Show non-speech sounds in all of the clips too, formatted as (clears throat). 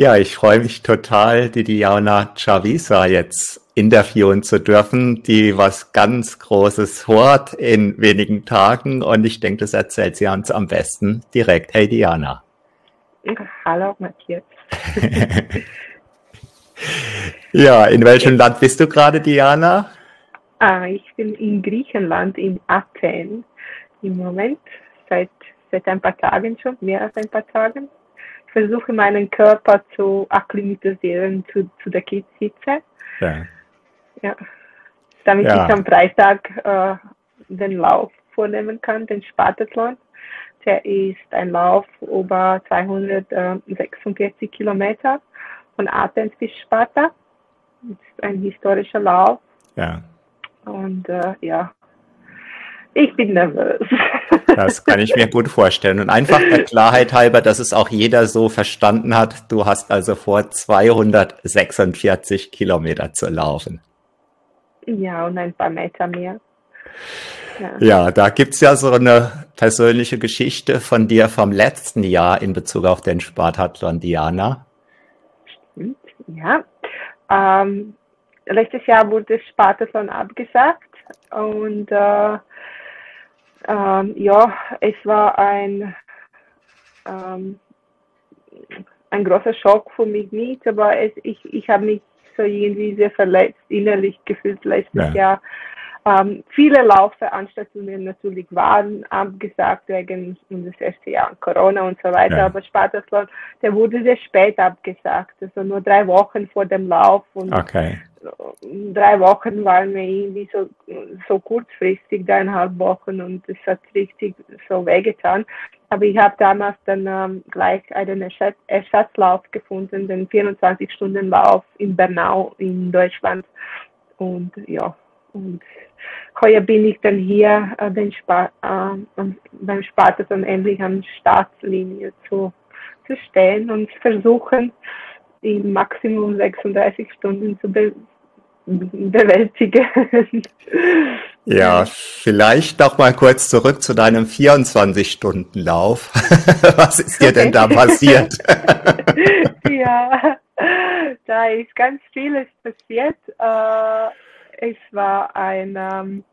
Ja, ich freue mich total, die Diana Chavisa jetzt interviewen zu dürfen, die was ganz Großes hört in wenigen Tagen und ich denke, das erzählt sie uns am besten direkt. Hey Diana. Hallo Matthias. (laughs) ja, in welchem Land bist du gerade, Diana? Ah, ich bin in Griechenland, in Athen im Moment, seit, seit ein paar Tagen schon, mehr als ein paar Tagen versuche meinen Körper zu akklimatisieren zu, zu der Hitze. Ja. ja. Damit ja. ich am Freitag äh, den Lauf vornehmen kann, den Spartathlon. Der ist ein Lauf über 246 Kilometer von Athens bis Sparta. Das ist ein historischer Lauf. Ja. Und äh, ja, ich bin nervös. (laughs) Das kann ich mir gut vorstellen. Und einfach der Klarheit halber, dass es auch jeder so verstanden hat, du hast also vor, 246 Kilometer zu laufen. Ja, und ein paar Meter mehr. Ja, ja da gibt's ja so eine persönliche Geschichte von dir vom letzten Jahr in Bezug auf den Spartathlon Diana. Stimmt, ja. Ähm, letztes Jahr wurde Spartathlon abgesagt und äh, ähm, ja, es war ein, ähm, ein großer Schock für mich nicht, aber es, ich, ich habe mich so irgendwie sehr verletzt innerlich gefühlt letztes ja. Jahr. Ähm, viele Laufveranstaltungen natürlich waren abgesagt wegen unseres ersten Jahr Corona und so weiter, ja. aber Spartathlon, der wurde sehr spät abgesagt, also nur drei Wochen vor dem Lauf und okay drei Wochen waren wir irgendwie so, so kurzfristig, dreieinhalb Wochen und es hat richtig so wehgetan. Aber ich habe damals dann ähm, gleich einen Ersatzlauf gefunden, den 24-Stunden-Lauf in Bernau in Deutschland. Und ja, und heuer bin ich dann hier äh, den Spa äh, beim Spartathon endlich an Startlinie zu, zu stehen und versuchen, die Maximum 36 Stunden zu be bewältigen. (laughs) Ja, vielleicht noch mal kurz zurück zu deinem 24-Stunden-Lauf. (laughs) Was ist dir denn da passiert? (laughs) ja, da ist ganz vieles passiert. Äh, es war ein, ähm,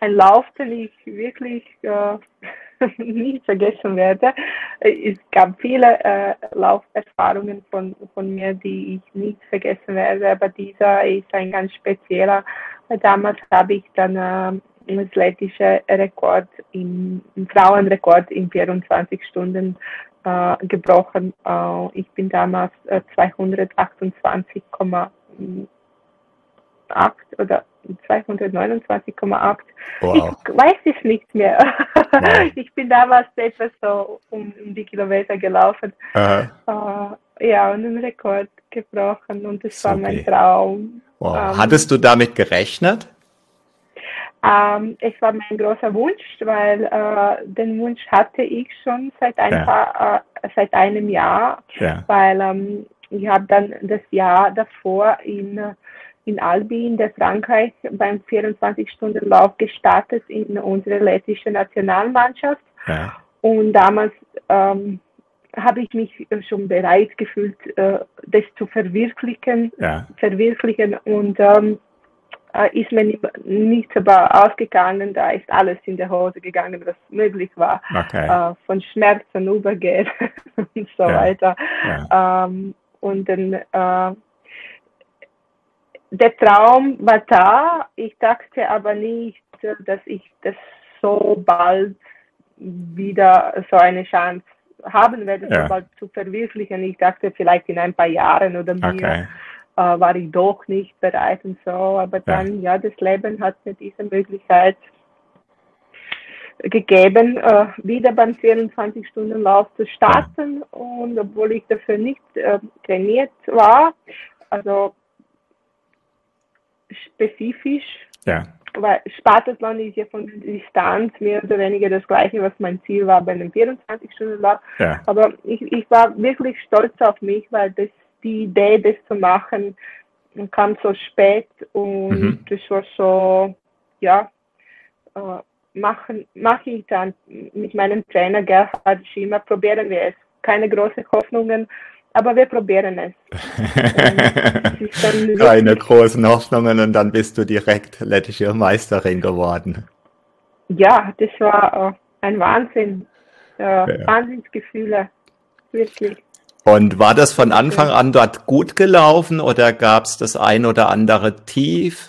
ein Lauf, den ich wirklich äh, (laughs) nie vergessen werde. Es gab viele äh, Lauferfahrungen von, von mir, die ich nicht vergessen werde, aber dieser ist ein ganz spezieller. Damals habe ich dann äh, athletische Rekord im, im Frauenrekord in 24 Stunden äh, gebrochen. Äh, ich bin damals äh, 228,8 oder 229,8. Wow. Ich weiß es nicht mehr. Wow. (laughs) Ich bin damals etwas so um, um die Kilometer gelaufen. Uh, ja, und einen Rekord gebrochen und das war mein Traum. Wow. Ähm, Hattest du damit gerechnet? Ähm, es war mein großer Wunsch, weil äh, den Wunsch hatte ich schon seit ein ja. paar, äh, seit einem Jahr, ja. weil ähm, ich habe dann das Jahr davor in in Albi in der Frankreich beim 24-Stunden-Lauf gestartet in unsere lettische Nationalmannschaft. Ja. Und damals ähm, habe ich mich schon bereit gefühlt, äh, das zu verwirklichen, ja. verwirklichen und ähm, äh, ist mir nicht aber ausgegangen, da ist alles in der Hose gegangen, was möglich war, okay. äh, von Schmerzen übergeht (laughs) und so ja. weiter. Ähm, und dann äh, der Traum war da. Ich dachte aber nicht, dass ich das so bald wieder so eine Chance haben werde, ja. so bald zu verwirklichen. Ich dachte vielleicht in ein paar Jahren oder mehr okay. äh, war ich doch nicht bereit und so. Aber dann, ja, ja das Leben hat mir diese Möglichkeit gegeben, äh, wieder beim 24-Stunden-Lauf zu starten. Ja. Und obwohl ich dafür nicht äh, trainiert war, also spezifisch. Ja. Weil Spartathlon ist ja von der Distanz mehr oder weniger das gleiche, was mein Ziel war bei einem 24-Stunden-Lauf. Ja. Aber ich, ich war wirklich stolz auf mich, weil das, die Idee, das zu machen, kam so spät und mhm. das war so, ja, äh, machen, mache ich dann mit meinem Trainer Gerhard Schima, probieren wir es. Keine großen Hoffnungen, aber wir probieren es. (laughs) es Keine großen Hoffnungen und dann bist du direkt lettische Meisterin geworden. Ja, das war äh, ein Wahnsinn. Äh, ja. Wahnsinnsgefühle, wirklich. Und war das von Anfang an dort gut gelaufen oder gab es das ein oder andere Tief?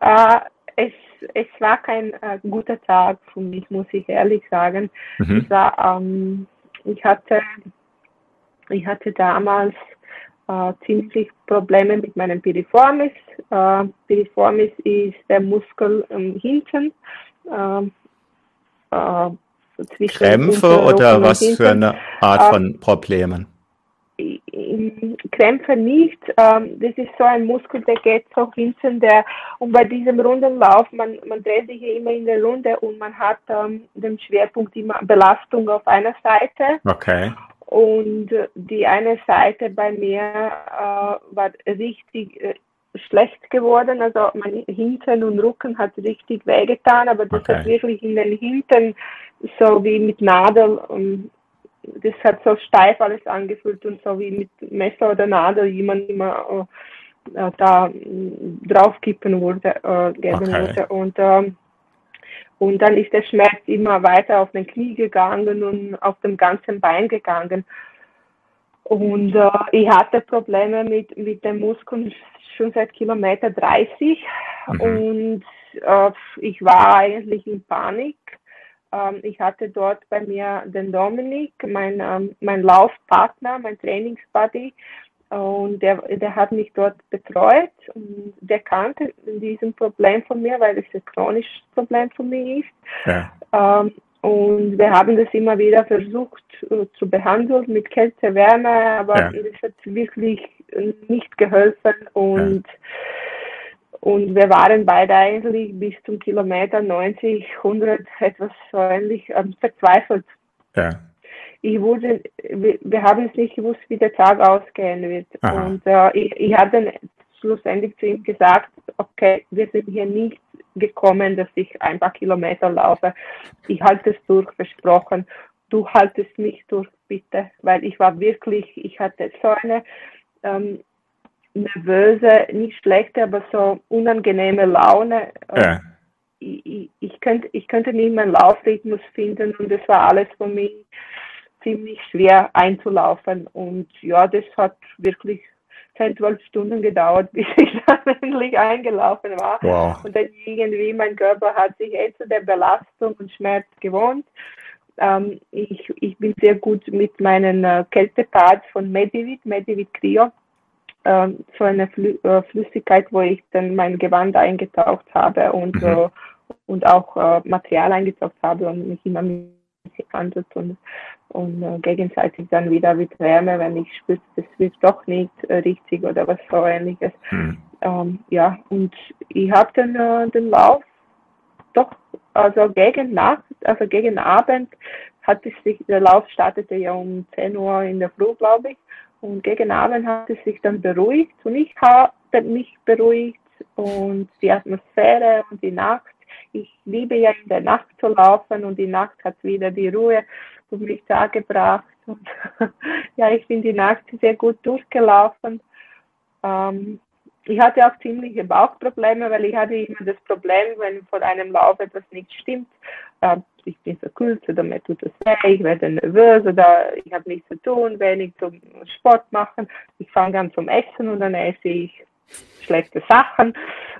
Äh, es, es war kein äh, guter Tag für mich, muss ich ehrlich sagen. Mhm. Es war, ähm, ich hatte, ich hatte damals äh, ziemlich Probleme mit meinem Piriformis. Äh, Piriformis ist der Muskel ähm, hinten. Ähm, äh, Krämpfe oder was für eine Art äh, von Problemen? Krämpfe nicht. Ähm, das ist so ein Muskel, der geht so hinten, der, und bei diesem Rundenlauf, man, man dreht sich immer in der Runde und man hat ähm, den Schwerpunkt immer Belastung auf einer Seite. Okay. Und die eine Seite bei mir äh, war richtig äh, schlecht geworden. Also mein Hintern und Rücken hat richtig wehgetan, aber das okay. hat wirklich in den Hintern so wie mit Nadel und das hat so steif alles angefühlt und so wie mit Messer oder Nadel jemand immer äh, äh da äh, draufkippen wurde, äh, geben okay. wurde. Und, äh, und dann ist der Schmerz immer weiter auf den Knie gegangen und auf dem ganzen Bein gegangen. Und äh, ich hatte Probleme mit, mit den Muskeln schon seit Kilometer 30 mhm. und äh, ich war eigentlich in Panik ähm, ich hatte dort bei mir den Dominik, mein, ähm, mein Laufpartner, mein Trainingsbuddy, und der, der hat mich dort betreut und der kannte diesen Problem von mir, weil es ein chronisches Problem von mir ist. Ja. Ähm, und wir haben das immer wieder versucht uh, zu behandeln mit Kälte, Wärme, aber ja. das hat wirklich nicht geholfen und ja und wir waren beide eigentlich bis zum Kilometer 90, 100 etwas so ähnlich ähm, verzweifelt. Ja. Ich wurde, wir, haben es nicht gewusst, wie der Tag ausgehen wird. Aha. Und äh, ich, ich habe dann schlussendlich zu ihm gesagt, okay, wir sind hier nicht gekommen, dass ich ein paar Kilometer laufe. Ich halte es durch, versprochen. Du haltest mich durch, bitte, weil ich war wirklich, ich hatte so eine ähm, nervöse, nicht schlechte, aber so unangenehme Laune. Ja. Ich, ich, ich, könnte, ich könnte nicht meinen Laufrhythmus finden und das war alles für mich ziemlich schwer einzulaufen. Und ja, das hat wirklich 10, 12 Stunden gedauert, (laughs) bis ich dann endlich eingelaufen war. Wow. Und dann irgendwie mein Körper hat sich eh zu der Belastung und Schmerz gewohnt. Ähm, ich, ich bin sehr gut mit meinen äh, Kältepads von Medivit, Medivit Cryo äh, so eine Flü äh, Flüssigkeit, wo ich dann mein Gewand eingetaucht habe und, mhm. äh, und auch äh, Material eingetaucht habe und mich immer gehandelt und, und äh, gegenseitig dann wieder mit Wärme, wenn ich spüre, das wird doch nicht äh, richtig oder was so ähnliches. Mhm. Ähm, ja, und ich habe dann äh, den Lauf doch, also gegen Nacht, also gegen Abend hat es sich, der Lauf startete ja um 10 Uhr in der Früh, glaube ich. Und gegen Abend hat es sich dann beruhigt und ich habe mich beruhigt und die Atmosphäre und die Nacht. Ich liebe ja in der Nacht zu laufen und die Nacht hat wieder die Ruhe für mich da gebracht. Und (laughs) ja, ich bin die Nacht sehr gut durchgelaufen. Ähm, ich hatte auch ziemliche Bauchprobleme, weil ich hatte immer das Problem, wenn vor einem Lauf etwas nicht stimmt, äh, ich bin verkühlt oder mir tut es weh, ich werde nervös oder ich habe nichts zu tun, wenig zum Sport machen. Ich fange an zum Essen und dann esse ich schlechte Sachen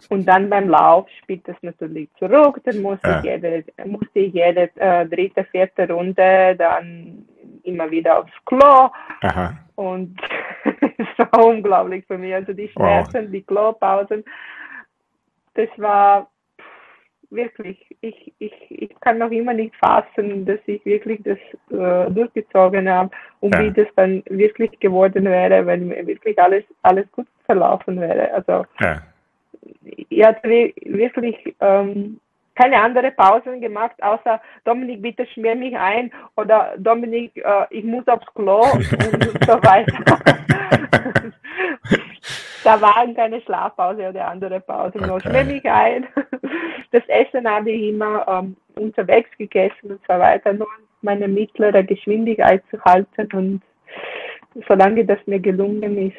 und dann beim Lauf spielt das natürlich zurück, dann muss ja. ich jede, musste ich jede äh, dritte, vierte Runde dann immer wieder aufs Klo Aha. und (laughs) es war unglaublich für mich, also die Schmerzen, wow. die Klopausen, das war wirklich, ich, ich, ich kann noch immer nicht fassen, dass ich wirklich das äh, durchgezogen habe und ja. wie das dann wirklich geworden wäre, wenn mir wirklich alles, alles gut verlaufen wäre. Also ja. ich hatte wirklich ähm, keine andere Pausen gemacht, außer Dominik, bitte schmier mich ein oder Dominik, äh, ich muss aufs Klo (laughs) und so weiter. (laughs) da waren keine Schlafpause oder andere Pausen, okay. nur ein. Das Essen habe ich immer ähm, unterwegs gegessen und so weiter, nur meine mittlere Geschwindigkeit zu halten und solange das mir gelungen ist,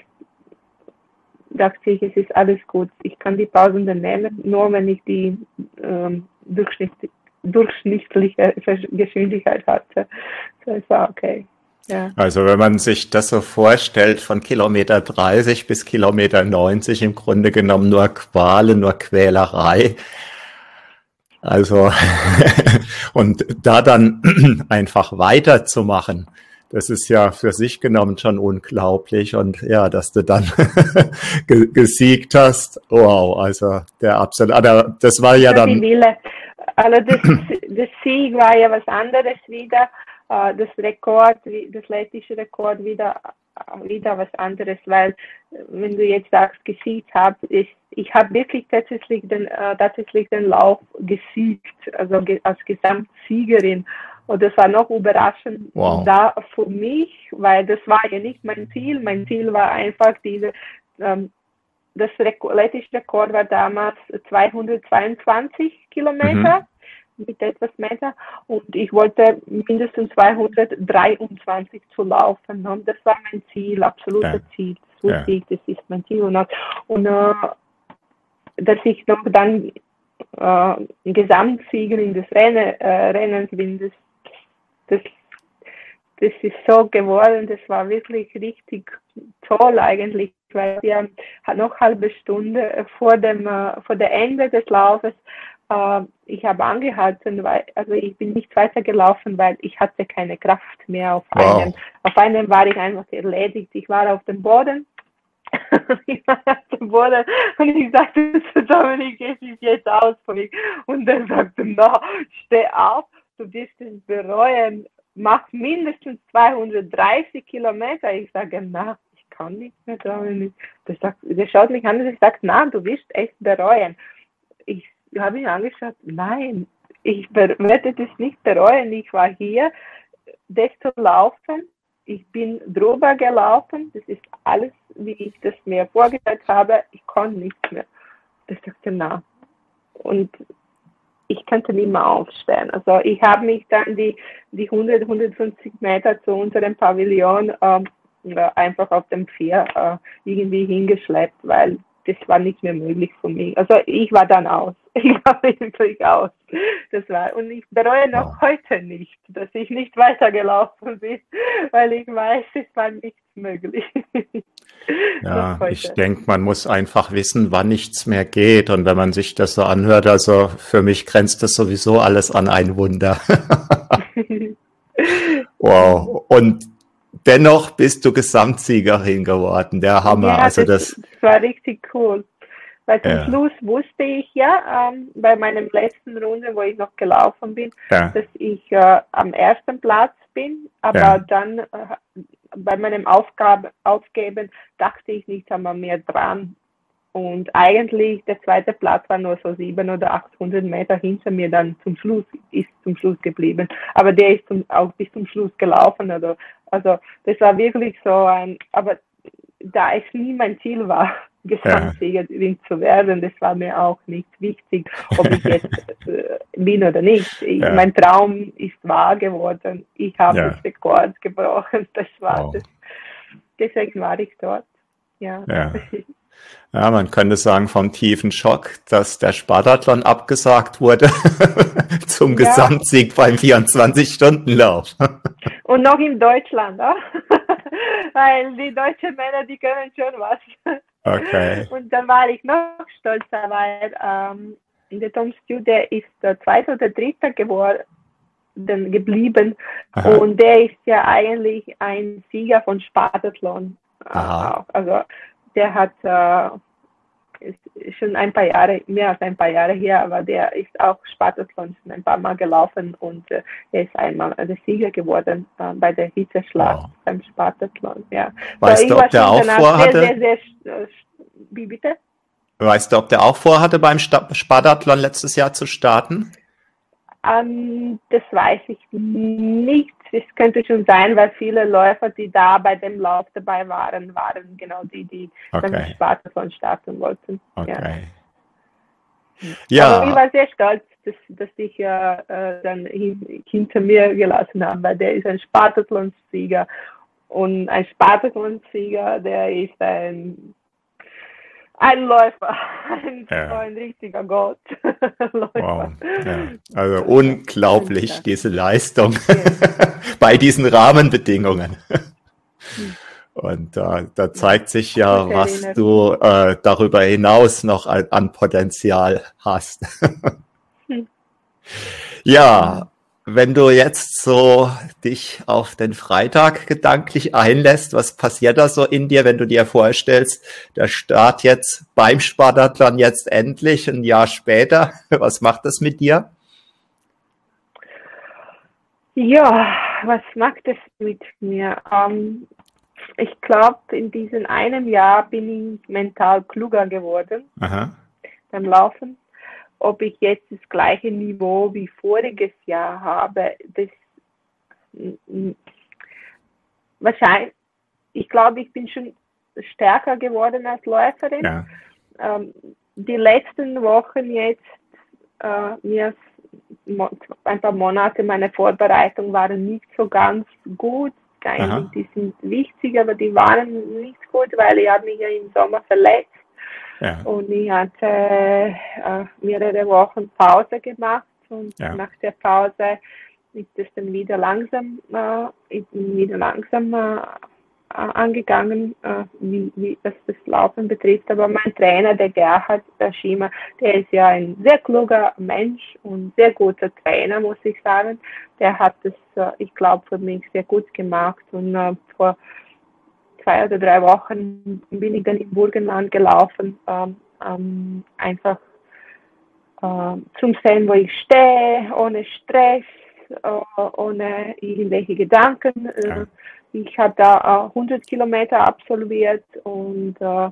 dachte ich, es ist alles gut. Ich kann die Pausen dann nehmen, nur wenn ich die ähm, durchschnittliche, durchschnittliche Geschwindigkeit hatte. So, es war okay. Ja. Also wenn man sich das so vorstellt, von Kilometer 30 bis Kilometer 90 im Grunde genommen nur Quale, nur Quälerei. Also (laughs) und da dann (clears throat) einfach weiterzumachen, das ist ja für sich genommen schon unglaublich. Und ja, dass du dann (laughs) gesiegt hast, wow, also der absolut, also das war ja dann. Also das, (clears throat) das Sieg war ja was anderes wieder äh, das Rekord, das lettische Rekord wieder, wieder was anderes, weil wenn du jetzt sagst, gesiegt habe, ich, ich habe wirklich tatsächlich den, äh, tatsächlich den Lauf gesiegt, also ge als Gesamtsiegerin. Und das war noch überraschend wow. da für mich, weil das war ja nicht mein Ziel. Mein Ziel war einfach diese, ähm, das Rekord, lettische Rekord war damals 222 Kilometer. Mhm mit etwas Meter und ich wollte mindestens 223 zu laufen. Und das war mein Ziel, absolutes ja. Ziel. So ja. Das ist mein Ziel. Und, und äh, dass ich noch dann äh, Gesamtsiegerin des Renne, äh, Rennens bin, das, das, das ist so geworden. Das war wirklich richtig toll eigentlich, weil wir noch eine halbe Stunde vor dem äh, vor der Ende des Laufes äh, ich habe angehalten, weil, also ich bin nicht weitergelaufen, weil ich hatte keine Kraft mehr auf wow. einem. Auf einem war ich einfach erledigt. Ich war auf dem Boden. (laughs) ich war auf dem Boden und ich sagte zu Dominik, es ist jetzt aus für mich. Und er sagte, na, steh auf, du wirst es bereuen, mach mindestens 230 Kilometer. Ich sage, na, ich kann nicht mehr, Dominik. Der, sagt, der schaut mich an und sagt, na, du wirst echt bereuen. Ich habe ihn angeschaut, nein, ich werde das nicht bereuen. Ich war hier, das zu laufen. Ich bin drüber gelaufen. Das ist alles, wie ich das mir vorgestellt habe. Ich konnte nichts mehr. Ich sagte, na. Und ich könnte nicht mehr aufstehen. Also ich habe mich dann die, die 100, 150 Meter zu unserem Pavillon äh, einfach auf dem Pferd äh, irgendwie hingeschleppt, weil das war nicht mehr möglich für mich. Also ich war dann aus. (laughs) Ich war wirklich aus. Das war, und ich bereue noch wow. heute nicht, dass ich nicht weitergelaufen bin, weil ich weiß, es war nichts möglich. (laughs) Ja, ich denke, man muss einfach wissen, wann nichts mehr geht. Und wenn man sich das so anhört, also für mich grenzt das sowieso alles an ein Wunder. (laughs) wow. Und dennoch bist du Gesamtsiegerin geworden. Der Hammer. Ja, also das, das, war richtig cool. Weil zum ja. Schluss wusste ich ja ähm, bei meinem letzten Runde, wo ich noch gelaufen bin, ja. dass ich äh, am ersten Platz bin. Aber ja. dann äh, bei meinem Aufgabe, Aufgeben dachte ich nicht einmal mehr dran. Und eigentlich der zweite Platz war nur so 700 oder 800 Meter hinter mir dann zum Schluss, ist zum Schluss geblieben. Aber der ist zum, auch bis zum Schluss gelaufen. Also, also das war wirklich so ein, aber da es nie mein Ziel war, (laughs) Gesamtsiegerin ja. zu werden, das war mir auch nicht wichtig, ob ich jetzt äh, bin oder nicht. Ich, ja. Mein Traum ist wahr geworden. Ich habe ja. das Rekord gebrochen. Das war oh. das. Deswegen war ich dort. Ja. ja. (laughs) Ja, man könnte sagen vom tiefen Schock, dass der Spartathlon abgesagt wurde (laughs) zum ja. Gesamtsieg beim 24-Stunden-Lauf. (laughs) Und noch in Deutschland, oh? (laughs) weil die deutschen Männer, die können schon was. Okay. Und dann war ich noch stolzer, weil ähm, der Tom Stew, der ist der zweite oder dritte geworden geblieben Aha. und der ist ja eigentlich ein Sieger von Spartathlon. Aha. Also der hat äh, ist schon ein paar Jahre, mehr als ein paar Jahre her, aber der ist auch Spartathlon schon ein paar Mal gelaufen und äh, er ist einmal der Sieger geworden äh, bei der Hitzeschlacht wow. beim Spartathlon. Ja. Weißt so, du, ob der auch vorhatte? Sehr, sehr, sehr, wie bitte? Weißt du, ob der auch vorhatte, beim Spartathlon letztes Jahr zu starten? Ähm, das weiß ich nicht. Es könnte schon sein, weil viele Läufer, die da bei dem Lauf dabei waren, waren genau die, die okay. dann Spartathlon starten wollten. Okay. Ja. ja. Aber ich war sehr stolz, dass, dass ich äh, dann hin, hinter mir gelassen habe, weil der ist ein Spartathlon-Sieger Und ein Spartathon-Sieger, der ist ein, ein Läufer, (laughs) ein, ja. ein richtiger Gott. (laughs) wow. Ja. Also unglaublich, ja. diese Leistung (laughs) bei diesen Rahmenbedingungen. Hm. Und äh, da zeigt sich ja, was du äh, darüber hinaus noch an, an Potenzial hast. hm. Ja, wenn du jetzt so dich auf den Freitag gedanklich einlässt, was passiert da so in dir, wenn du dir vorstellst, der Start jetzt beim Spartathlon jetzt endlich ein Jahr später, (laughs) was macht das mit dir? Ja, was macht es mit mir? Ähm, ich glaube, in diesem einem Jahr bin ich mental kluger geworden Aha. beim Laufen. Ob ich jetzt das gleiche Niveau wie voriges Jahr habe, das wahrscheinlich, ich glaube, ich bin schon stärker geworden als Läuferin. Ja. Ähm, die letzten Wochen jetzt, äh, mir ein paar Monate meine Vorbereitung waren nicht so ganz gut eigentlich, die sind wichtig, aber die waren nicht gut, weil ich habe mich ja im Sommer verletzt ja. und ich hatte äh, mehrere Wochen Pause gemacht und ja. nach der Pause ist es dann wieder langsam, äh, ich bin wieder langsam äh, angegangen, äh, wie, wie das, das Laufen betrifft. Aber mein Trainer, der Gerhard der Schima, der ist ja ein sehr kluger Mensch und sehr guter Trainer, muss ich sagen. Der hat das, äh, ich glaube, für mich sehr gut gemacht. Und äh, vor zwei oder drei Wochen bin ich dann im Burgenland gelaufen, ähm, ähm, einfach äh, zum Sehen, wo ich stehe, ohne Stress, äh, ohne irgendwelche Gedanken. Äh, ja ich habe da 100 Kilometer absolviert und, äh,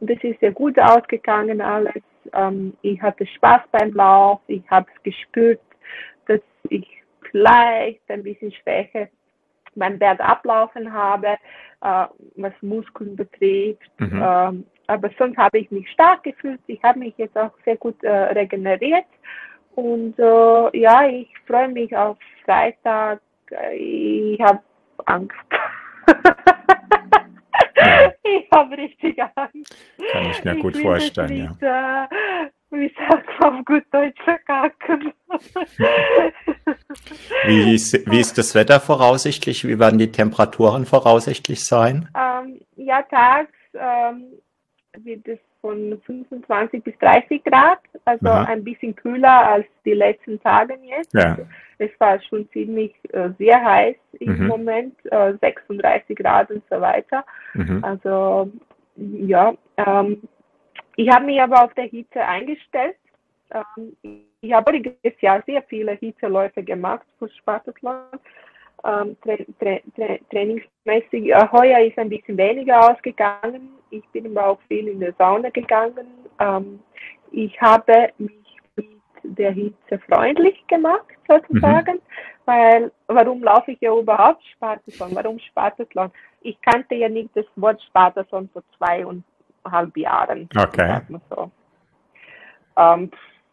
und es ist sehr gut ausgegangen alles. Ähm, ich hatte Spaß beim Lauf. Ich habe gespürt, dass ich vielleicht ein bisschen Schwäche beim Bergablaufen habe, äh, was Muskeln betrifft. Mhm. Ähm, aber sonst habe ich mich stark gefühlt. Ich habe mich jetzt auch sehr gut äh, regeneriert. Und äh, ja, ich freue mich auf Freitag. Ich habe Angst. (laughs) ich habe richtig Angst. Kann ich mir ich gut vorstellen, nicht, ja. Wie sagt man auf gut Deutsch verkacken. wie, ist, wie ist das Wetter voraussichtlich? Wie werden die Temperaturen voraussichtlich sein? Ähm, ja, tags ähm, wird es von 25 bis 30 Grad, also Aha. ein bisschen kühler als die letzten Tage jetzt. Ja. Es war schon ziemlich äh, sehr heiß im mhm. Moment, äh, 36 Grad und so weiter. Mhm. Also ja, ähm, ich habe mich aber auf der Hitze eingestellt. Ähm, ich habe dieses Jahr sehr viele Hitzeläufe gemacht für Spartathlon. Ähm, tra tra tra trainingsmäßig. Äh, heuer ist ein bisschen weniger ausgegangen. Ich bin aber auch viel in der Sauna gegangen. Ähm, ich habe mich mit der Hitze freundlich gemacht, sozusagen, mhm. weil warum laufe ich ja überhaupt Spartathlon? Warum Spartathlon? Ich kannte ja nicht das Wort Spartathlon vor zweieinhalb Jahren. Okay. So. Ähm,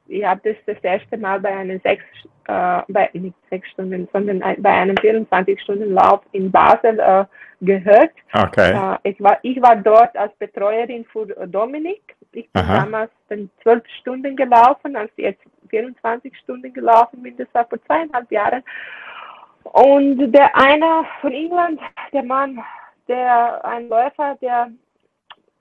ich habe das das erste Mal bei einem sechs, äh, bei, nicht sechs Stunden, sondern bei einem 24-Stunden-Lauf in Basel äh, gehört. Okay. Äh, ich, war, ich war dort als Betreuerin für Dominik. Ich bin Aha. damals dann zwölf Stunden gelaufen, als jetzt 24 Stunden gelaufen bin. Das war vor zweieinhalb Jahren. Und der eine von England, der Mann, der ein Läufer, der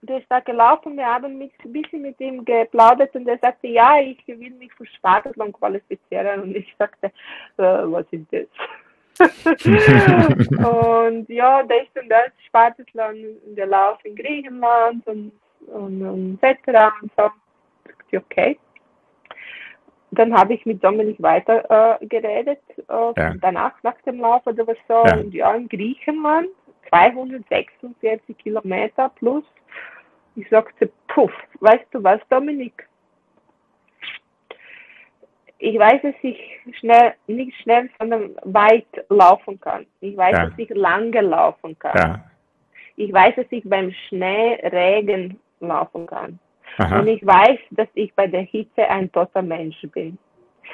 der ist da gelaufen, wir haben ein bisschen mit ihm geplaudert und er sagte, ja, ich will mich für Spartathlon qualifizieren und ich sagte, äh, was ist das? (laughs) und ja, das und das Spartathlon, der Lauf in Griechenland und, und, und etc. und so. Okay. Dann habe ich mit Dominik weiter äh, geredet, äh, ja. danach, nach dem Lauf oder was so. Ja. Und ja, in Griechenland 246 Kilometer plus ich sagte, puff, weißt du was, Dominik? Ich weiß, dass ich schnell, nicht schnell, sondern weit laufen kann. Ich weiß, ja. dass ich lange laufen kann. Ja. Ich weiß, dass ich beim Schneeregen laufen kann. Aha. Und ich weiß, dass ich bei der Hitze ein toter Mensch bin.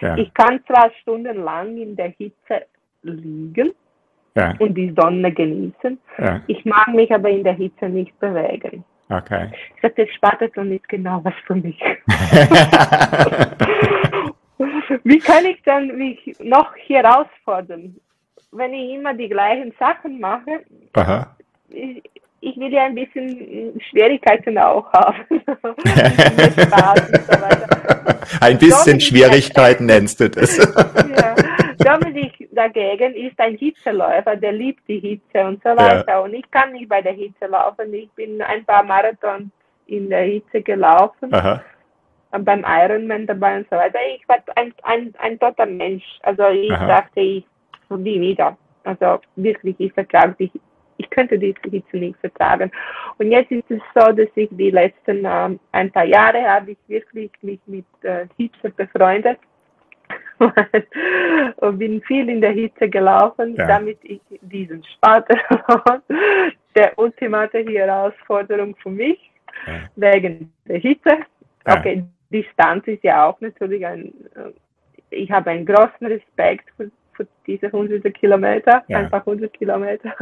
Ja. Ich kann zwar stundenlang in der Hitze liegen, ja. und die Sonne genießen. Ja. Ich mag mich aber in der Hitze nicht bewegen. Okay. Ich sagte, Spartathlon ist genau was für mich. (laughs) Wie kann ich dann mich noch herausfordern? Wenn ich immer die gleichen Sachen mache, Aha. Ich, ich will ja ein bisschen Schwierigkeiten auch haben. (laughs) ein bisschen Schwierigkeiten nennst du das. ja. Dominik dagegen ist ein Hitzeläufer, der liebt die Hitze und so weiter. Ja. Und ich kann nicht bei der Hitze laufen. Ich bin ein paar Marathons in der Hitze gelaufen. Aha beim Ironman dabei und so weiter. Ich war ein, ein, ein toter Mensch. Also ich Aha. dachte, ich nie wieder. Also wirklich, ich vertrage die, ich könnte diese Hitze nicht vertragen. Und jetzt ist es so, dass ich die letzten ähm, ein paar Jahre habe ich wirklich mich mit äh, Hitze befreundet. (laughs) und bin viel in der Hitze gelaufen, ja. damit ich diesen Sport (laughs) der ultimate Herausforderung für mich ja. wegen der Hitze. Okay, Distanz ist ja auch natürlich ein, äh, ich habe einen großen Respekt für, für diese hunderte Kilometer, ja. einfach 100 Kilometer.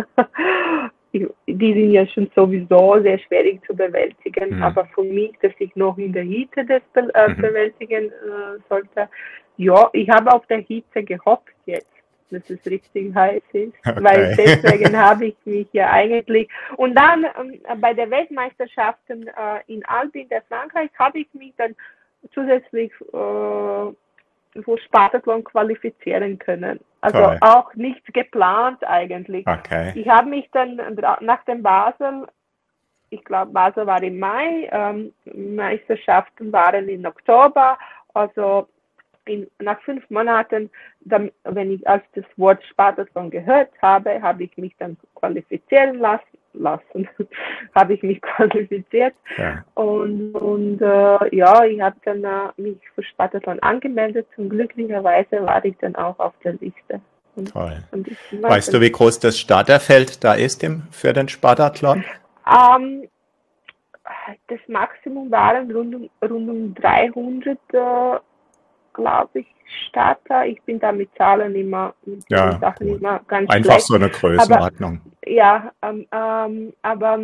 Die sind ja schon sowieso sehr schwierig zu bewältigen, mhm. aber für mich, dass ich noch in der Hitze das be äh, mhm. bewältigen äh, sollte, ja, ich habe auf der Hitze gehofft jetzt dass es richtig heiß ist, okay. weil deswegen (laughs) habe ich mich ja eigentlich und dann ähm, bei der Weltmeisterschaften äh, in Alpin der Frankreich habe ich mich dann zusätzlich äh, für Spartathlon qualifizieren können. Also Toll. auch nichts geplant eigentlich. Okay. Ich habe mich dann nach dem Basel, ich glaube Basel war im Mai, ähm, Meisterschaften waren im Oktober, also in, nach fünf Monaten, dann, wenn ich als das Wort Spartathlon gehört habe, habe ich mich dann qualifizieren lassen lassen, (laughs) habe ich mich qualifiziert. Ja. Und, und äh, ja, ich habe dann äh, mich für Spartathlon angemeldet. Zum glücklicherweise war ich dann auch auf der Liste. Und, Toll. Und weißt du, wie groß das Starterfeld da ist im, für den Spartathlon? Ähm, das Maximum waren rund um, rund um 300, äh, glaube ich, Starter. Ich bin da mit Zahlen immer, mit ja, Sachen gut. immer ganz Einfach schlecht. so eine Größenordnung. Aber, ja, ähm, ähm, aber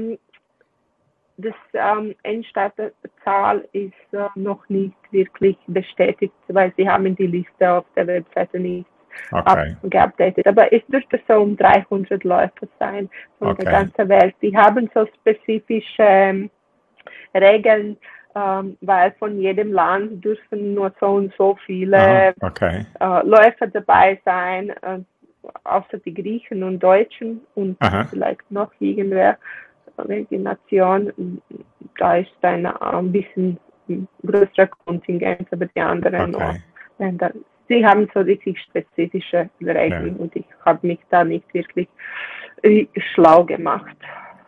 das ähm, Endstarterzahl ist äh, noch nicht wirklich bestätigt, weil sie haben die Liste auf der Webseite nicht okay. geupdatet. Aber es dürfte so um 300 Läufer sein von okay. der ganzen Welt. Die haben so spezifische ähm, Regeln, ähm, weil von jedem Land dürfen nur so und so viele okay. äh, Läufer dabei sein, äh, außer die Griechen und Deutschen und Aha. vielleicht noch irgendwer, welche Nation. Da ist ein, ein bisschen größerer Kontingent, aber die anderen okay. Länder. Sie haben so richtig spezifische Regeln ja. und ich habe mich da nicht wirklich äh, schlau gemacht.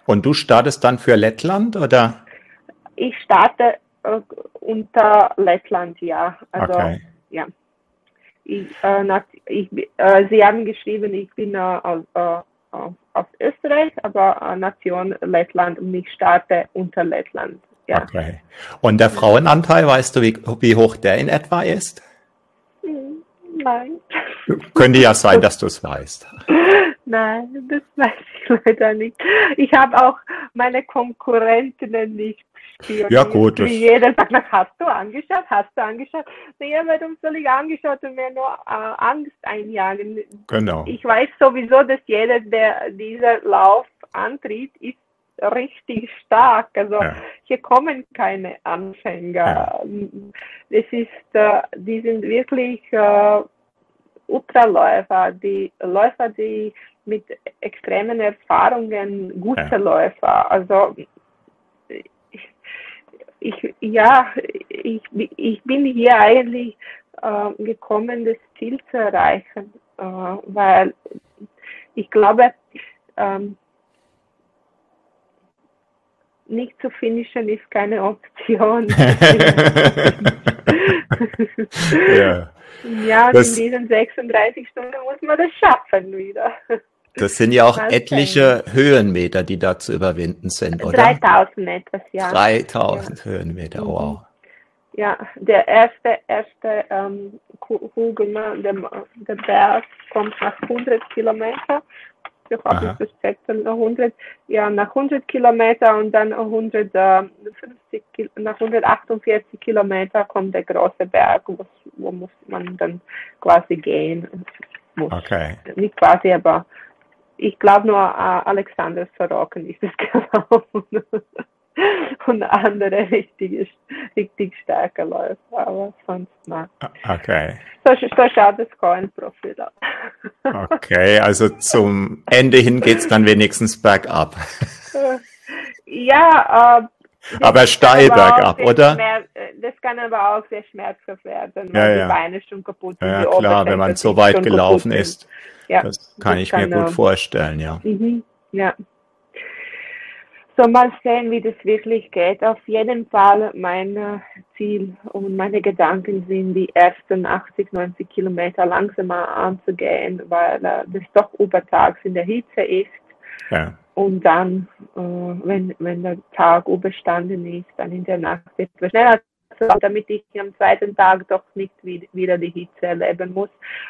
Und du startest dann für Lettland oder? Ich starte äh, unter Lettland, ja. Also, okay. ja. Ich, äh, nach, ich, äh, Sie haben geschrieben, ich bin äh, aus, äh, aus Österreich, aber äh, Nation Lettland und ich starte unter Lettland. Ja. Okay. Und der Frauenanteil, weißt du, wie, wie hoch der in etwa ist? Hm, nein. (laughs) Könnte ja sein, dass du es weißt. Nein, das weiß ich leider nicht. Ich habe auch meine Konkurrentinnen nicht spioniert. Ja gut. Wie jeder sagt, hast du angeschaut, hast du angeschaut? Naja, warum soll ich angeschaut und mir nur äh, Angst einjagen? Genau. Ich weiß sowieso, dass jeder, der dieser Lauf antritt, ist richtig stark. Also ja. hier kommen keine Anfänger. Ja. Es ist, äh, die sind wirklich äh, Ultraläufer, die Läufer, die mit extremen Erfahrungen gute ja. Läufer. Also ich, ja, ich, ich bin hier eigentlich äh, gekommen, das Ziel zu erreichen, äh, weil ich glaube, ähm, nicht zu finishen ist keine Option. (laughs) ja, ja das, in diesen 36 Stunden muss man das schaffen wieder. Das sind ja auch etliche Höhenmeter, die da zu überwinden sind, oder? 3000 etwas, ja. 3000 ja. Höhenmeter, wow. ja, der erste, erste ähm, ne, der, der Berg kommt nach 100 Kilometer. Ich habe das jetzt 100, ja, nach 100 Kilometer und dann 150, nach 148 Kilometer kommt der große Berg, wo, wo muss man dann quasi gehen. Muss. Okay. Nicht quasi, aber ich glaube nur äh, Alexander Sorokin ist es (laughs) gelaufen und andere richtig, richtig starke Läufer, aber sonst nein. Okay. So, so schaut das Coin-Profil aus. (laughs) Okay, also zum Ende hin geht es dann wenigstens bergab. Ja, äh, (laughs) aber steil bergab, oder? Schmerz, das kann aber auch sehr schmerzhaft werden, weil ja, ja. die Beine schon kaputt sind. Ja, klar, wenn man so weit gelaufen ist. Ja, das kann das ich kann, mir gut vorstellen, ja. Mhm, ja. So, mal sehen, wie das wirklich geht. Auf jeden Fall mein Ziel und meine Gedanken sind, die ersten 80, 90 Kilometer langsamer anzugehen, weil äh, das doch übertags in der Hitze ist. Ja. Und dann, äh, wenn, wenn der Tag überstanden ist, dann in der Nacht etwas schneller damit ich am zweiten Tag doch nicht wieder die Hitze erleben muss.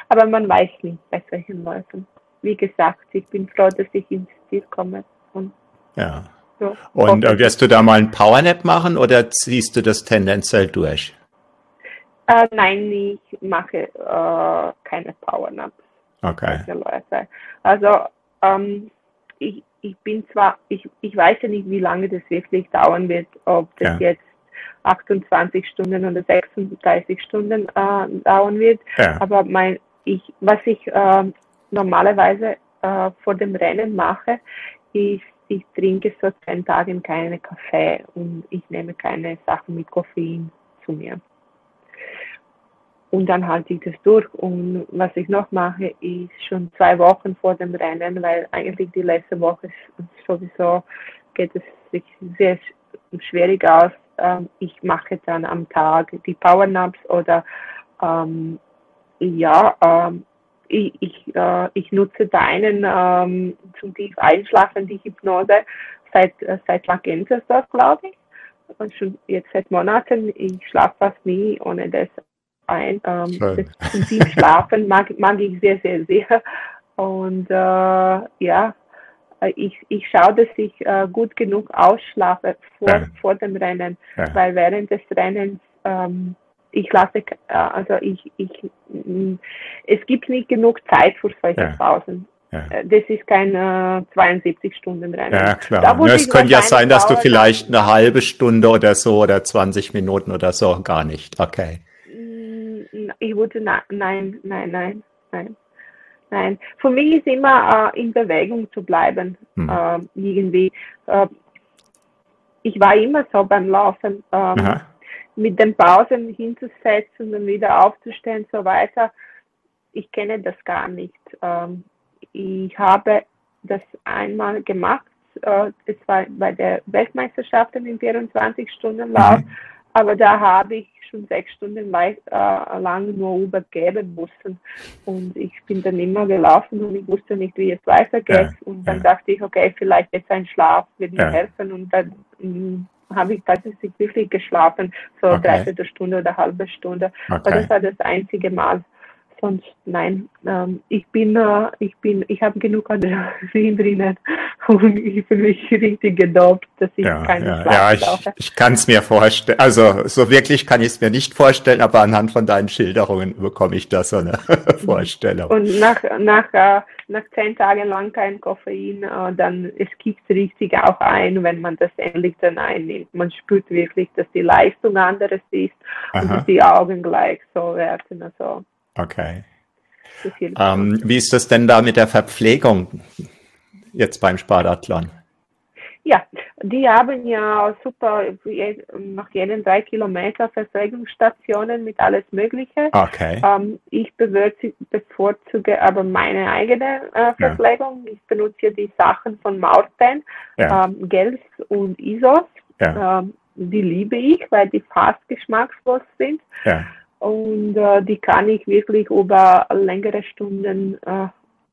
Aber man weiß nicht bei solchen Läufen. Wie gesagt, ich bin froh, dass ich ins Ziel komme. Und ja. So, und äh, wirst du da mal ein Powernap machen oder ziehst du das tendenziell durch? Äh, nein, ich mache äh, keine Powernaps. Okay. Also ähm, ich, ich bin zwar, ich, ich weiß ja nicht, wie lange das wirklich dauern wird, ob das ja. jetzt 28 Stunden oder 36 Stunden äh, dauern wird. Ja. Aber mein, ich, was ich äh, normalerweise äh, vor dem Rennen mache, ist, ich trinke so zehn Tage keine Kaffee und ich nehme keine Sachen mit Koffein zu mir. Und dann halte ich das durch. Und was ich noch mache, ist schon zwei Wochen vor dem Rennen, weil eigentlich die letzte Woche sowieso geht es sich sehr schwierig aus, ähm, ich mache dann am Tag die Powernaps oder ähm, ja, ähm, ich, ich, äh, ich nutze deinen ähm, zum tief einschlafen, die Hypnose, seit, äh, seit das, glaube ich? Und schon jetzt seit Monaten, ich schlafe fast nie ohne das ein. Ähm, das tief (laughs) schlafen mag, mag ich sehr, sehr, sehr. Und äh, ja, äh, ich, ich schaue, dass ich äh, gut genug ausschlafe vor, ja. vor dem Rennen, ja. weil während des Rennens ähm, ich lasse, äh, also ich, ich, mh, es gibt nicht genug Zeit für solche ja. Pausen. Ja. Äh, das ist kein äh, 72 Stunden Rennen. Ja, klar. Ja, es könnte ja sein, dass du vielleicht eine halbe Stunde oder so oder 20 Minuten oder so gar nicht. Okay. Ich würde, nein, nein, nein, nein, nein. Nein, für mich ist immer äh, in Bewegung zu bleiben, hm. äh, irgendwie. Äh, ich war immer so beim Laufen, ähm, mit den Pausen hinzusetzen und wieder aufzustehen und so weiter. Ich kenne das gar nicht. Ähm, ich habe das einmal gemacht, äh, es war bei der Weltmeisterschaft im 24-Stunden-Lauf, mhm. Aber da habe ich schon sechs Stunden äh, lang nur übergeben mussten. Und ich bin dann immer gelaufen und ich wusste nicht, wie es weitergeht. Ja, und dann ja. dachte ich, okay, vielleicht jetzt ein Schlaf wird mir ja. helfen. Und dann mh, habe ich tatsächlich wirklich geschlafen, so okay. dreiviertel Stunde oder halbe Stunde. Okay. Aber das war das einzige Mal sonst nein. Ähm, ich bin, äh, ich bin, ich habe genug Adrenalin (laughs) drinnen und ich fühle mich richtig gedopt, dass ich ja, keinen ja, Schlaf ja, ich, ich kann es mir vorstellen. Also so wirklich kann ich es mir nicht vorstellen, aber anhand von deinen Schilderungen bekomme ich da so eine (laughs) Vorstellung. Und nach nach äh, nach zehn Tagen lang kein Koffein, äh, dann es kickt richtig auch ein, wenn man das endlich dann einnimmt. Man spürt wirklich, dass die Leistung anderes ist Aha. und dass die Augen gleich so werden. Also Okay. Ähm, wie ist das denn da mit der Verpflegung jetzt beim Spadathlon? Ja, die haben ja super nach jeden drei Kilometer Verpflegungsstationen mit alles Mögliche. Okay. Ähm, ich bevorzuge aber meine eigene äh, Verpflegung. Ja. Ich benutze die Sachen von Maurten, ja. ähm, Gels und Isos. Ja. Ähm, die liebe ich, weil die fast geschmackslos sind. Ja und äh, die kann ich wirklich über längere Stunden äh,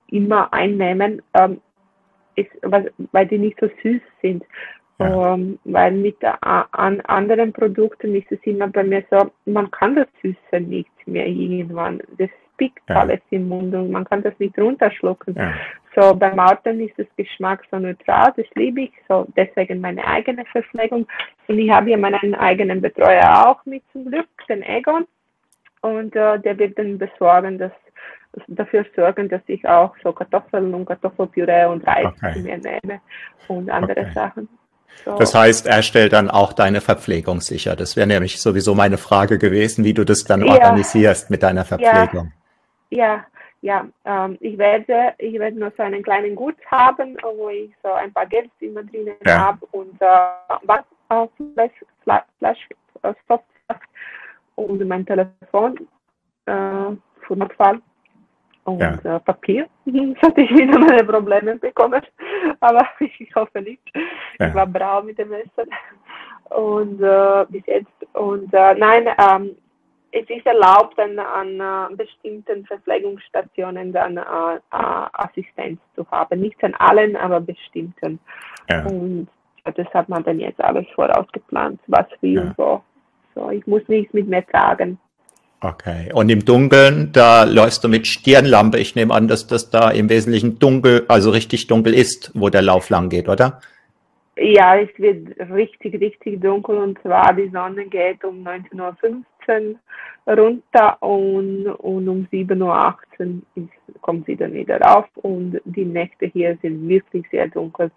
immer einnehmen, ähm, ist, weil, weil die nicht so süß sind. Ja. Ähm, weil mit an anderen Produkten ist es immer bei mir so, man kann das Süße nicht mehr irgendwann. Das pickt ja. alles im Mund und man kann das nicht runterschlucken. Ja. So beim Arten ist das Geschmack so neutral, das liebe ich, so deswegen meine eigene Verpflegung. Und ich habe hier meinen eigenen Betreuer auch mit zum Glück, den Egon. Und äh, der wird dann besorgen, dass dafür sorgen, dass ich auch so Kartoffeln und Kartoffelpüree und Reis okay. mir nehme und andere okay. Sachen. So. Das heißt, er stellt dann auch deine Verpflegung sicher. Das wäre nämlich sowieso meine Frage gewesen, wie du das dann ja. organisierst mit deiner Verpflegung. Ja, ja, ja ähm, ich werde, ich werde nur so einen kleinen Gut haben, wo ich so ein paar Geld immer drinnen ja. habe und äh, was auf Flash, Flash, Flash, und mein Telefon äh, für Notfall und ja. äh, Papier. (laughs) Sollte ich wieder meine Probleme bekommen, aber (laughs) ich hoffe nicht. Ja. Ich war braun mit dem Messer und äh, bis jetzt und äh, nein, ähm, es ist erlaubt, an, an uh, bestimmten Verpflegungsstationen dann uh, uh, Assistenz zu haben. Nicht an allen, aber bestimmten. Ja. Und das hat man dann jetzt alles vorausgeplant, was wie und wo. So, ich muss nichts mit mir tragen. Okay. Und im Dunkeln, da läufst du mit Stirnlampe. Ich nehme an, dass das da im Wesentlichen dunkel, also richtig dunkel ist, wo der Lauf lang geht, oder? Ja, es wird richtig, richtig dunkel und zwar die Sonne geht um 19.15 Uhr runter und, und um 7.18 Uhr kommt sie dann wieder rauf und die Nächte hier sind wirklich sehr dunkel.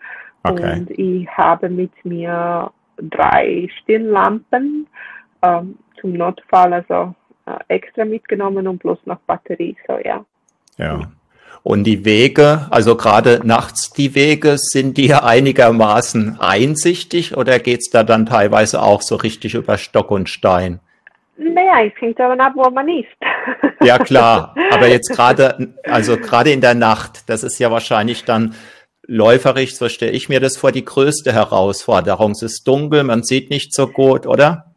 Okay. Und ich habe mit mir drei Stirnlampen ähm, zum Notfall, also äh, extra mitgenommen und bloß noch Batterie, so ja. Ja. Und die Wege, also gerade nachts die Wege, sind die einigermaßen einsichtig oder geht's da dann teilweise auch so richtig über Stock und Stein? Naja, es hängt davon ab, wo man ist. (laughs) Ja klar, (laughs) aber jetzt gerade, also gerade in der Nacht, das ist ja wahrscheinlich dann läuferisch, so stelle ich mir das vor, die größte Herausforderung. Es ist dunkel, man sieht nicht so gut, oder?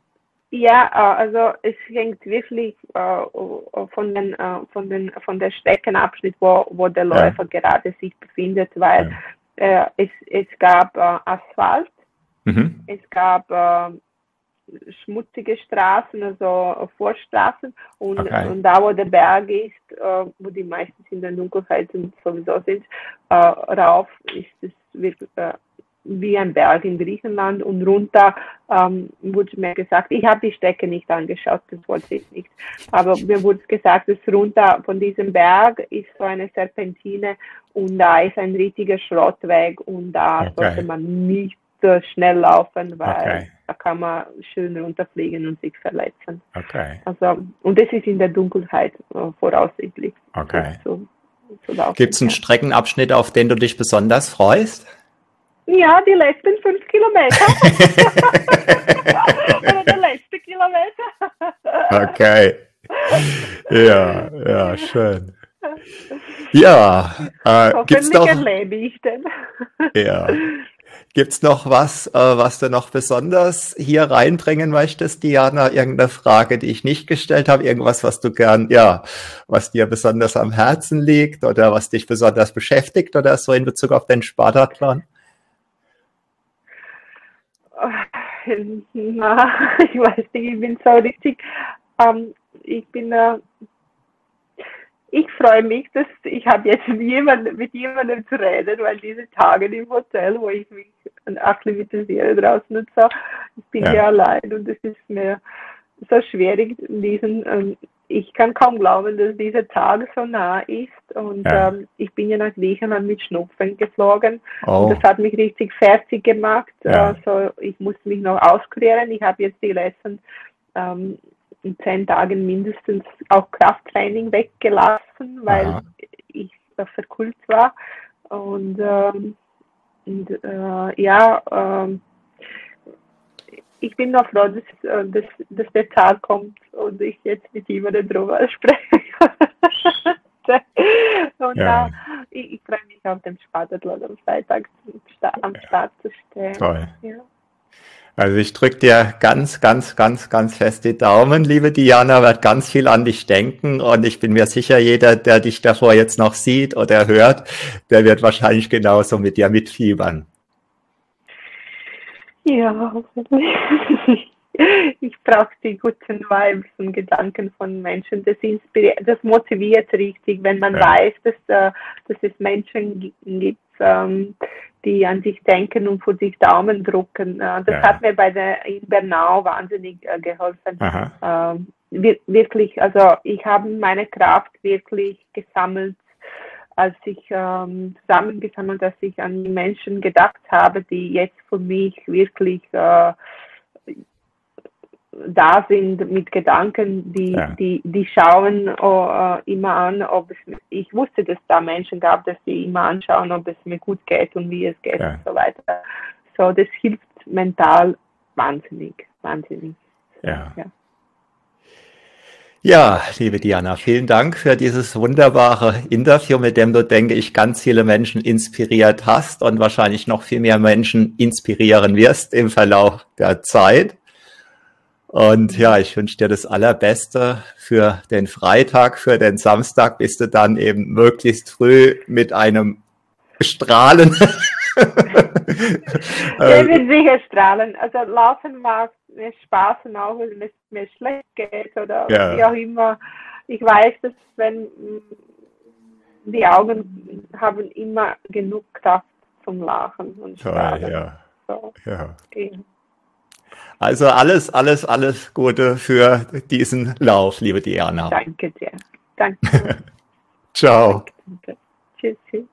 Ja, äh, also es hängt wirklich äh, von, den, äh, von, den, von der Streckenabschnitt, wo, wo der Läufer ja. gerade sich befindet, weil ja. es, es gab Asphalt, mhm. es gab schmutzige Straßen, also Vorstraßen und, okay. und da, wo der Berg ist, wo die meisten in der Dunkelheit sowieso sind, rauf ist es wirklich wie ein Berg in Griechenland und runter ähm, wurde mir gesagt, ich habe die Strecke nicht angeschaut, das wollte ich nicht, aber mir wurde gesagt, dass runter von diesem Berg ist so eine Serpentine und da ist ein richtiger Schrottweg und da okay. sollte man nicht so schnell laufen, weil okay. da kann man schön runterfliegen und sich verletzen. Okay. Also, und das ist in der Dunkelheit äh, voraussichtlich. Okay. So, so Gibt es einen Streckenabschnitt, auf den du dich besonders freust? Ja, die letzten fünf Kilometer. (laughs) Oder der letzte Kilometer. okay. Ja, ja, schön. Ja, äh, gibt's noch, erlebe ich denn. ja. Gibt's noch was, äh, was du noch besonders hier reinbringen möchtest, Diana? Irgendeine Frage, die ich nicht gestellt habe? Irgendwas, was du gern, ja, was dir besonders am Herzen liegt oder was dich besonders beschäftigt oder so in Bezug auf den Spartathlon? Na, (laughs) ich weiß nicht, ich bin so richtig, ähm, ich bin, äh, ich freue mich, dass ich habe jetzt mit jemandem, mit jemandem zu reden, weil diese Tage im Hotel, wo ich mich akklimatisiere draußen und so, ich bin ja. hier allein und es ist mir so schwierig, diesen ähm, ich kann kaum glauben, dass dieser Tag so nah ist. Und ja. ähm, ich bin ja nach Griechenland mit Schnupfen geflogen. Oh. Und das hat mich richtig fertig gemacht. Ja. Also ich musste mich noch ausklären. Ich habe jetzt die letzten ähm, in zehn Tagen mindestens auch Krafttraining weggelassen, weil Aha. ich äh, verkühlt war. Und, ähm, und äh, ja, ähm, ich bin noch froh, dass, äh, dass, dass der Tag kommt und ich jetzt mit jemandem drüber spreche. (laughs) und ja. äh, ich, ich freue mich auf dem Spartathlon am Freitag am Start zu stehen. Toll. Ja. Also ich drücke dir ganz, ganz, ganz, ganz fest die Daumen, liebe Diana, wird ganz viel an dich denken und ich bin mir sicher, jeder, der dich davor jetzt noch sieht oder hört, der wird wahrscheinlich genauso mit dir mitfiebern. Ja, ich brauche die guten Vibes und Gedanken von Menschen. Das, inspiriert, das motiviert richtig, wenn man ja. weiß, dass, äh, dass es Menschen gibt, ähm, die an sich denken und für sich Daumen drucken. Äh, das ja. hat mir bei der in Bernau wahnsinnig äh, geholfen. Ähm, wirklich, also ich habe meine Kraft wirklich gesammelt, als ich ähm, zusammengesammelt, dass ich an die Menschen gedacht habe, die jetzt für mich wirklich äh, da sind mit Gedanken, die, ja. die, die schauen oh, immer an, ob es, ich wusste, dass da Menschen gab, dass die immer anschauen, ob es mir gut geht und wie es geht ja. und so weiter. So, das hilft mental wahnsinnig, wahnsinnig. Ja. ja. Ja, liebe Diana, vielen Dank für dieses wunderbare Interview, mit dem du, denke ich, ganz viele Menschen inspiriert hast und wahrscheinlich noch viel mehr Menschen inspirieren wirst im Verlauf der Zeit. Und ja, ich wünsche dir das Allerbeste für den Freitag, für den Samstag, bis du dann eben möglichst früh mit einem Strahlen. (laughs) ich will sicher strahlen. Also Laufen macht mir Spaß und auch wenn es mir schlecht geht oder ja. wie auch immer. Ich weiß, dass wenn die Augen haben immer genug Kraft zum Lachen und Strahlen. Ja, so. ja. Also alles, alles, alles Gute für diesen Lauf, liebe Diana. Danke dir. Danke. (laughs) Ciao. Danke. Tschüss. tschüss.